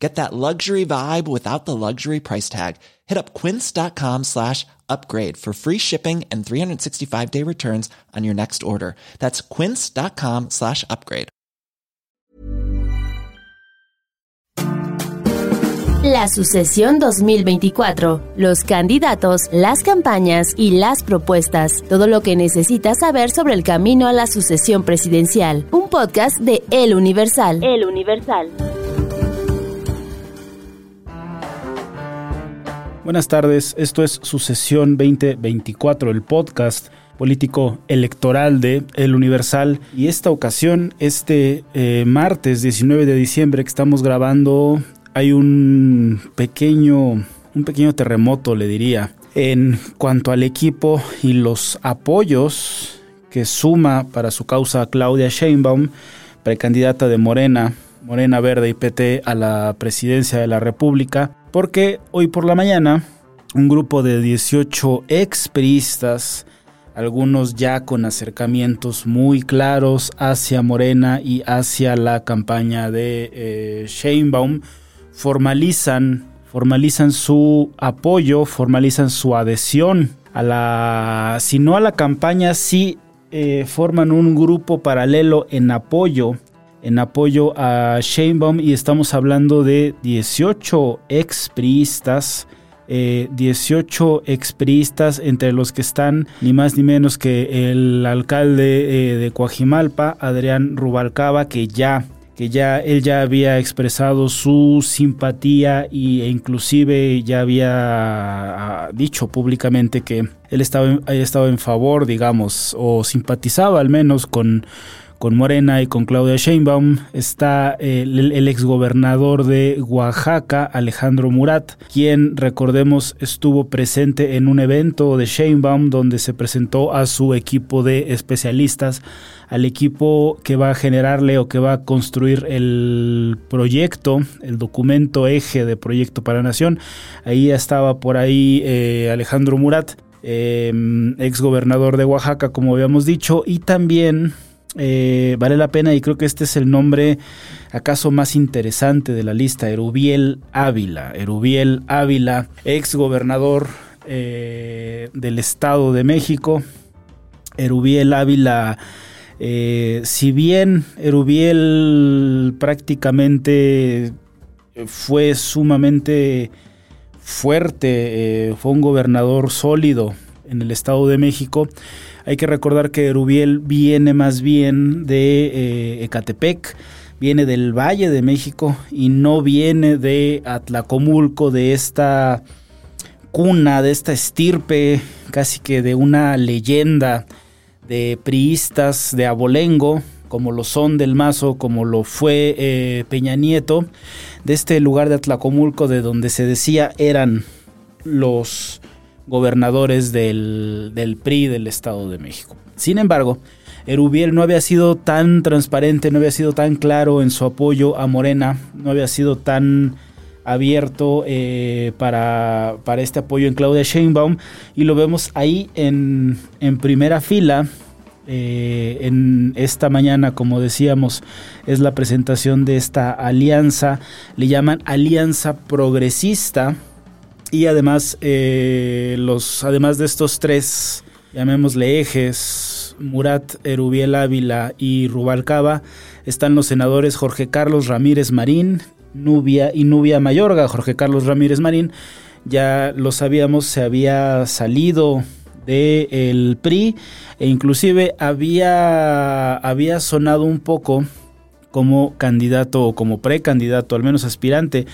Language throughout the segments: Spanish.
Get that luxury vibe without the luxury price tag. Hit up quince.com slash upgrade for free shipping and 365 day returns on your next order. That's quince.com slash upgrade. La sucesión 2024. Los candidatos, las campañas y las propuestas. Todo lo que necesitas saber sobre el camino a la sucesión presidencial. Un podcast de El Universal. El Universal. Buenas tardes, esto es Sucesión 2024, el podcast político electoral de El Universal. Y esta ocasión, este eh, martes 19 de diciembre que estamos grabando, hay un pequeño, un pequeño terremoto, le diría, en cuanto al equipo y los apoyos que suma para su causa Claudia Sheinbaum, precandidata de Morena, Morena Verde y PT a la presidencia de la República, porque hoy por la mañana un grupo de 18 expriistas, algunos ya con acercamientos muy claros hacia Morena y hacia la campaña de eh, Sheinbaum, formalizan, formalizan su apoyo, formalizan su adhesión a la, si no a la campaña, sí eh, forman un grupo paralelo en apoyo en apoyo a Sheinbaum y estamos hablando de 18 expriistas. Eh, 18 expriistas entre los que están ni más ni menos que el alcalde eh, de Coajimalpa, Adrián Rubalcaba, que ya que ya él ya había expresado su simpatía y, e inclusive ya había ah, dicho públicamente que él estaba, estado en favor, digamos, o simpatizaba al menos con con Morena y con Claudia Sheinbaum está eh, el, exgobernador de Oaxaca, Alejandro Murat, quien, recordemos, estuvo presente en un evento de Sheinbaum donde se presentó a su equipo de especialistas, al equipo que va a generarle o que va a construir el proyecto, el documento eje de Proyecto para Nación. Ahí estaba por ahí eh, Alejandro Murat. Eh, exgobernador de Oaxaca, como habíamos dicho, y también eh, vale la pena y creo que este es el nombre acaso más interesante de la lista, Erubiel Ávila. Erubiel Ávila, ex gobernador eh, del Estado de México. Erubiel Ávila, eh, si bien Erubiel prácticamente fue sumamente fuerte, fue un gobernador sólido en el Estado de México, hay que recordar que Rubiel viene más bien de eh, Ecatepec, viene del Valle de México y no viene de Atlacomulco, de esta cuna, de esta estirpe, casi que de una leyenda de priistas de abolengo, como lo son del Mazo, como lo fue eh, Peña Nieto, de este lugar de Atlacomulco, de donde se decía eran los gobernadores del, del PRI del Estado de México. Sin embargo, Erubiel no había sido tan transparente, no había sido tan claro en su apoyo a Morena, no había sido tan abierto eh, para, para, este apoyo en Claudia Sheinbaum y lo vemos ahí en, en primera fila. Eh, en esta mañana, como decíamos, es la presentación de esta alianza, le llaman Alianza Progresista, y además, eh, los, además de estos tres, llamémosle ejes, Murat, Erubiel Ávila y Rubalcaba, están los senadores Jorge Carlos Ramírez Marín, Nubia y Nubia Mayorga. Jorge Carlos Ramírez Marín, ya lo sabíamos, se había salido del PRI e inclusive había, había sonado un poco como candidato o como precandidato, al menos aspirante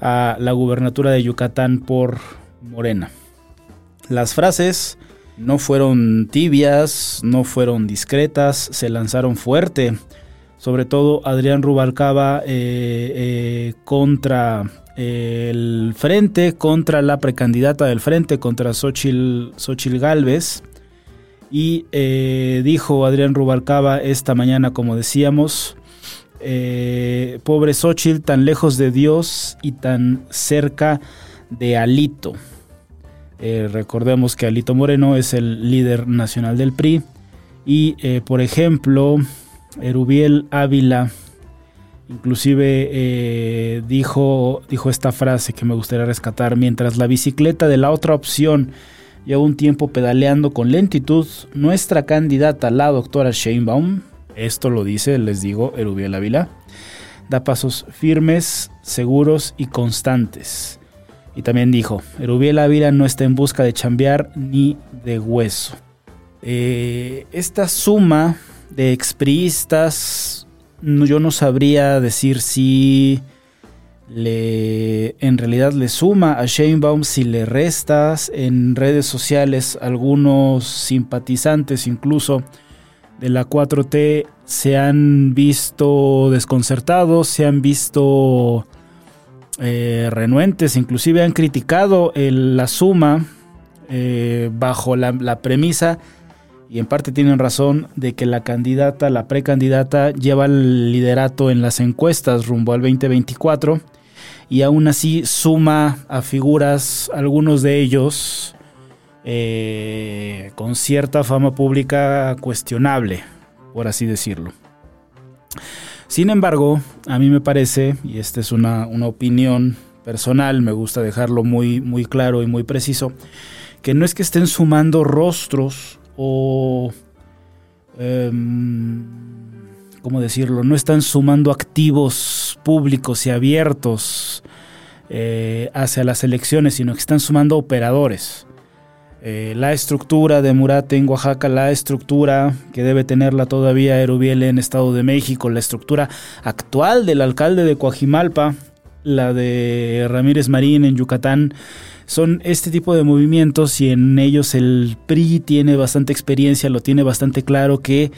a la gubernatura de Yucatán por Morena. Las frases no fueron tibias, no fueron discretas, se lanzaron fuerte. Sobre todo Adrián Rubalcaba eh, eh, contra el frente, contra la precandidata del frente, contra Xochil, Xochil Gálvez. Y eh, dijo Adrián Rubalcaba esta mañana, como decíamos, eh, pobre Xochitl, tan lejos de Dios y tan cerca de Alito. Eh, recordemos que Alito Moreno es el líder nacional del PRI. Y, por ejemplo, Erubiel Ávila inclusive dijo, dijo esta frase que me gustaría rescatar, mientras la bicicleta de la otra opción lleva un tiempo pedaleando con lentitud, nuestra candidata, la doctora Sheinbaum, esto lo dice, les digo, Erubiel Ávila, da pasos firmes, seguros y constantes. Y también dijo, Erubiel Ávila no está en busca de chambear ni de hueso. Eh, esta suma de expriistas, yo no sabría decir si le, en realidad le suma a Sheinbaum si le restas en redes sociales algunos simpatizantes incluso de la 4T se han visto desconcertados, se han visto eh, renuentes, inclusive han criticado la suma eh, bajo la, la premisa y en parte tienen razón de que la candidata, la precandidata, lleva el liderato en las encuestas rumbo al 2024 y aún así suma a figuras, algunos de ellos eh, con cierta fama pública cuestionable, por así decirlo. Sin embargo, a mí me parece, y esta es una, opinión personal, me gusta dejarlo muy, muy claro y muy preciso, que no es que estén sumando rostros o... Em, ¿Cómo decirlo? No están sumando activos públicos y abiertos eh, hacia las elecciones, sino que están sumando operadores. Eh, la estructura de Murate en Oaxaca, la estructura que debe tenerla todavía Erubiel en Estado de México, la estructura actual del alcalde de Coajimalpa, la de Ramírez Marín en Yucatán, son este tipo de movimientos y en ellos el PRI tiene bastante experiencia, lo tiene bastante claro que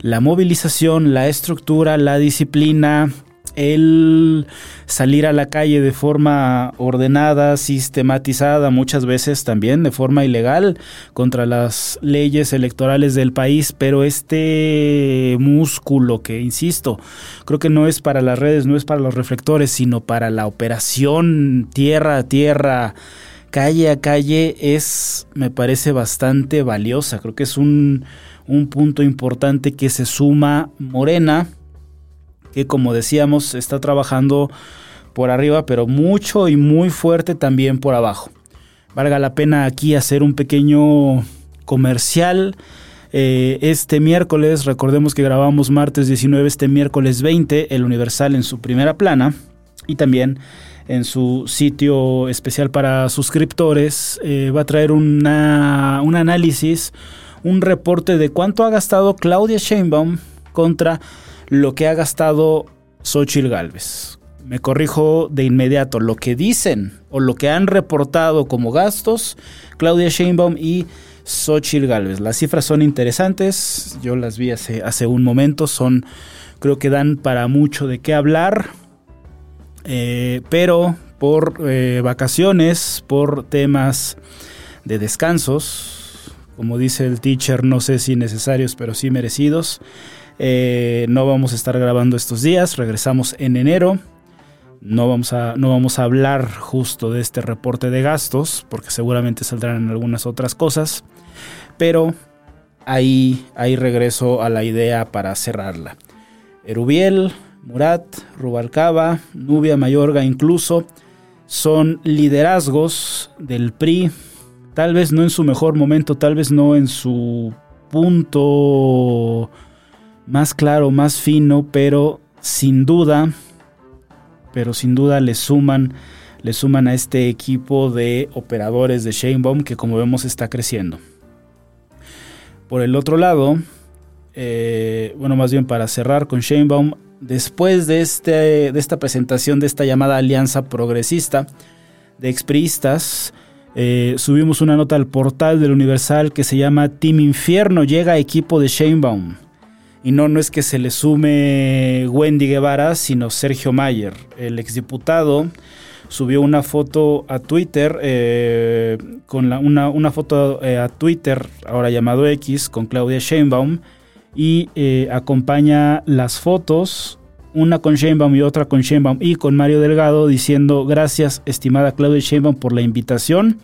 la movilización, la estructura, la disciplina, el salir a la calle de forma ordenada, sistematizada, muchas veces también de forma ilegal contra las leyes electorales del país, pero este músculo que, insisto, creo que no es para las redes, no es para los reflectores, sino para la operación tierra a tierra, calle a calle, es, me parece, bastante valiosa. Creo que es un, un punto importante que se suma Morena que como decíamos está trabajando por arriba, pero mucho y muy fuerte también por abajo. Valga la pena aquí hacer un pequeño comercial. Eh, este miércoles, recordemos que grabamos martes 19, este miércoles 20, el Universal en su primera plana y también en su sitio especial para suscriptores eh, va a traer una, un análisis, un reporte de cuánto ha gastado Claudia Sheinbaum contra lo que ha gastado Xochitl Galvez. Me corrijo de inmediato, lo que dicen o lo que han reportado como gastos Claudia Sheinbaum y Xochitl Galvez. Las cifras son interesantes, yo las vi hace, un momento, son, creo que dan para mucho de qué hablar, eh, pero por eh, vacaciones, por temas de descansos, como dice el teacher, no sé si necesarios, pero sí merecidos. Eh, no vamos a estar grabando estos días, regresamos en enero. No vamos, a, no vamos a hablar justo de este reporte de gastos, porque seguramente saldrán algunas otras cosas. Pero ahí, ahí regreso a la idea para cerrarla. Erubiel, Murat, Rubalcaba, Nubia Mayorga incluso, son liderazgos del PRI, tal vez no en su mejor momento, tal vez no en su punto más claro, más fino, pero sin duda, pero sin duda le suman, le suman a este equipo de operadores de Sheinbaum que como vemos está creciendo. Por el otro lado, eh, bueno, más bien para cerrar con Sheinbaum, después de, este, de esta presentación de esta llamada alianza progresista de expriistas, eh, subimos una nota al portal del Universal que se llama Team Infierno llega equipo de Sheinbaum. Y no, no es que se le sume Wendy Guevara, sino Sergio Mayer, el exdiputado subió una foto a Twitter, eh, con una, una, foto eh, a Twitter, ahora llamado X, con Claudia Sheinbaum, y eh, acompaña las fotos, una con Sheinbaum y otra con Sheinbaum y con Mario Delgado, diciendo gracias estimada Claudia Sheinbaum por la invitación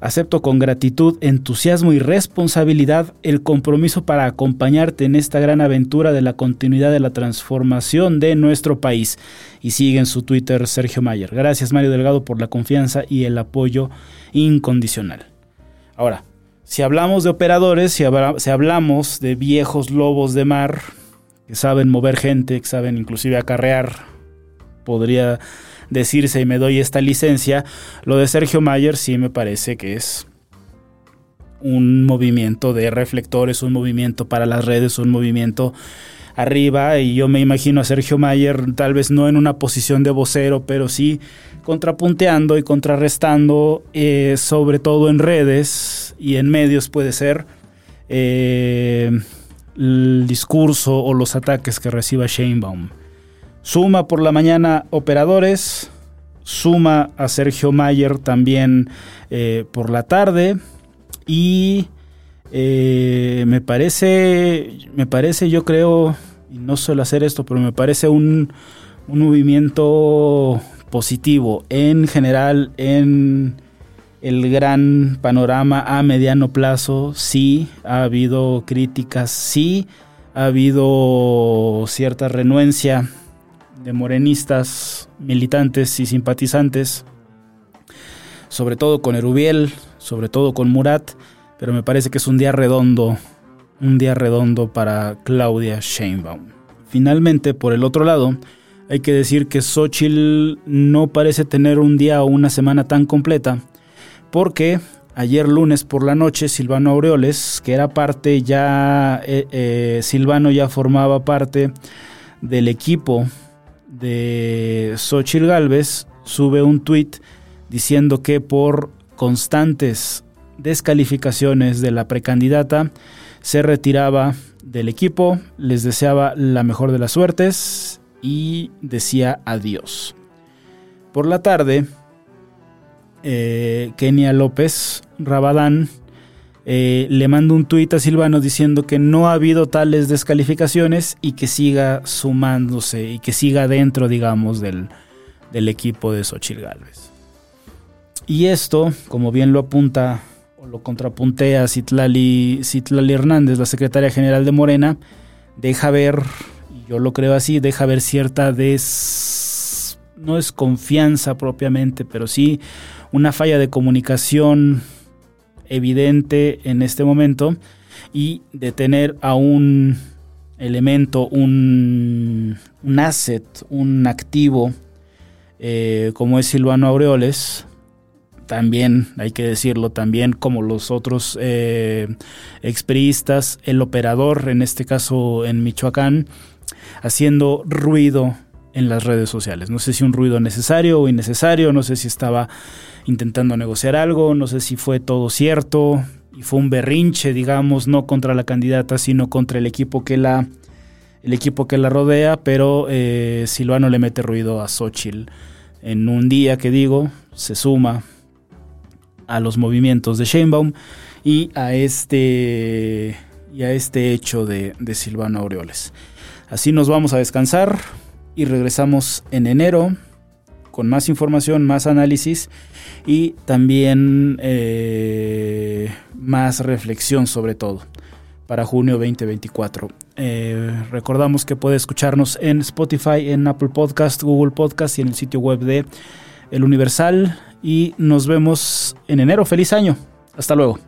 Acepto con gratitud, entusiasmo y responsabilidad el compromiso para acompañarte en esta gran aventura de la continuidad de la transformación de nuestro país. Y sigue en su Twitter Sergio Mayer. Gracias Mario Delgado por la confianza y el apoyo incondicional. Ahora, si hablamos de operadores, si, hablamos de viejos lobos de mar que saben mover gente, que saben inclusive acarrear, podría decirse y me doy esta licencia, lo de Sergio Mayer sí me parece que es un movimiento de reflectores, un movimiento para las redes, un movimiento arriba y yo me imagino a Sergio Mayer tal vez no en una posición de vocero, pero sí contrapunteando y contrarrestando, eh, sobre todo en redes y en medios puede ser, eh, el discurso o los ataques que reciba Sheinbaum. Suma por la mañana operadores, suma a Sergio Mayer también eh, por la tarde y eh, me parece, me parece, yo creo, y no suelo hacer esto, pero me parece un, un movimiento positivo en general en el gran panorama a mediano plazo. Sí, ha habido críticas, sí, ha habido cierta renuencia de morenistas, militantes y simpatizantes, sobre todo con Erubiel, sobre todo con Murat, pero me parece que es un día redondo, un día redondo para Claudia Sheinbaum. Finalmente, por el otro lado, hay que decir que Xochitl no parece tener un día o una semana tan completa, porque ayer lunes por la noche Silvano Aureoles, que era parte ya, eh, eh, Silvano ya formaba parte del equipo de Xochitl Galvez sube un tuit diciendo que por constantes descalificaciones de la precandidata se retiraba del equipo, les deseaba la mejor de las suertes y decía adiós. Por la tarde, eh, Kenia López Rabadán eh, le mando un tuit a Silvano diciendo que no ha habido tales descalificaciones y que siga sumándose y que siga dentro, digamos, del, equipo de Xochitl Galvez. Y esto, como bien lo apunta o lo contrapuntea Citlali, Citlali Hernández, la secretaria general de Morena, deja ver, yo lo creo así, deja ver cierta des... no propiamente, pero sí una falla de comunicación evidente en este momento y de tener a un elemento, un, un asset, un activo eh, como es Silvano Aureoles, también hay que decirlo, también como los otros eh, el operador, en este caso en Michoacán, haciendo ruido en las redes sociales. No sé si un ruido necesario o innecesario, no sé si estaba intentando negociar algo, no sé si fue todo cierto y fue un berrinche, digamos, no contra la candidata, sino contra el equipo que la el equipo que la rodea, pero eh, Silvano le mete ruido a Xochitl. En un día que digo, se suma a los movimientos de Sheinbaum y a este, y a este hecho de, de Silvano Aureoles. Así nos vamos a descansar y regresamos en enero con más información, más análisis y también eh, más reflexión sobre todo para junio 2024. Eh, recordamos que puede escucharnos en Spotify, en Apple Podcast, Google Podcast y en el sitio web de El Universal. Y nos vemos en enero. Feliz año. Hasta luego.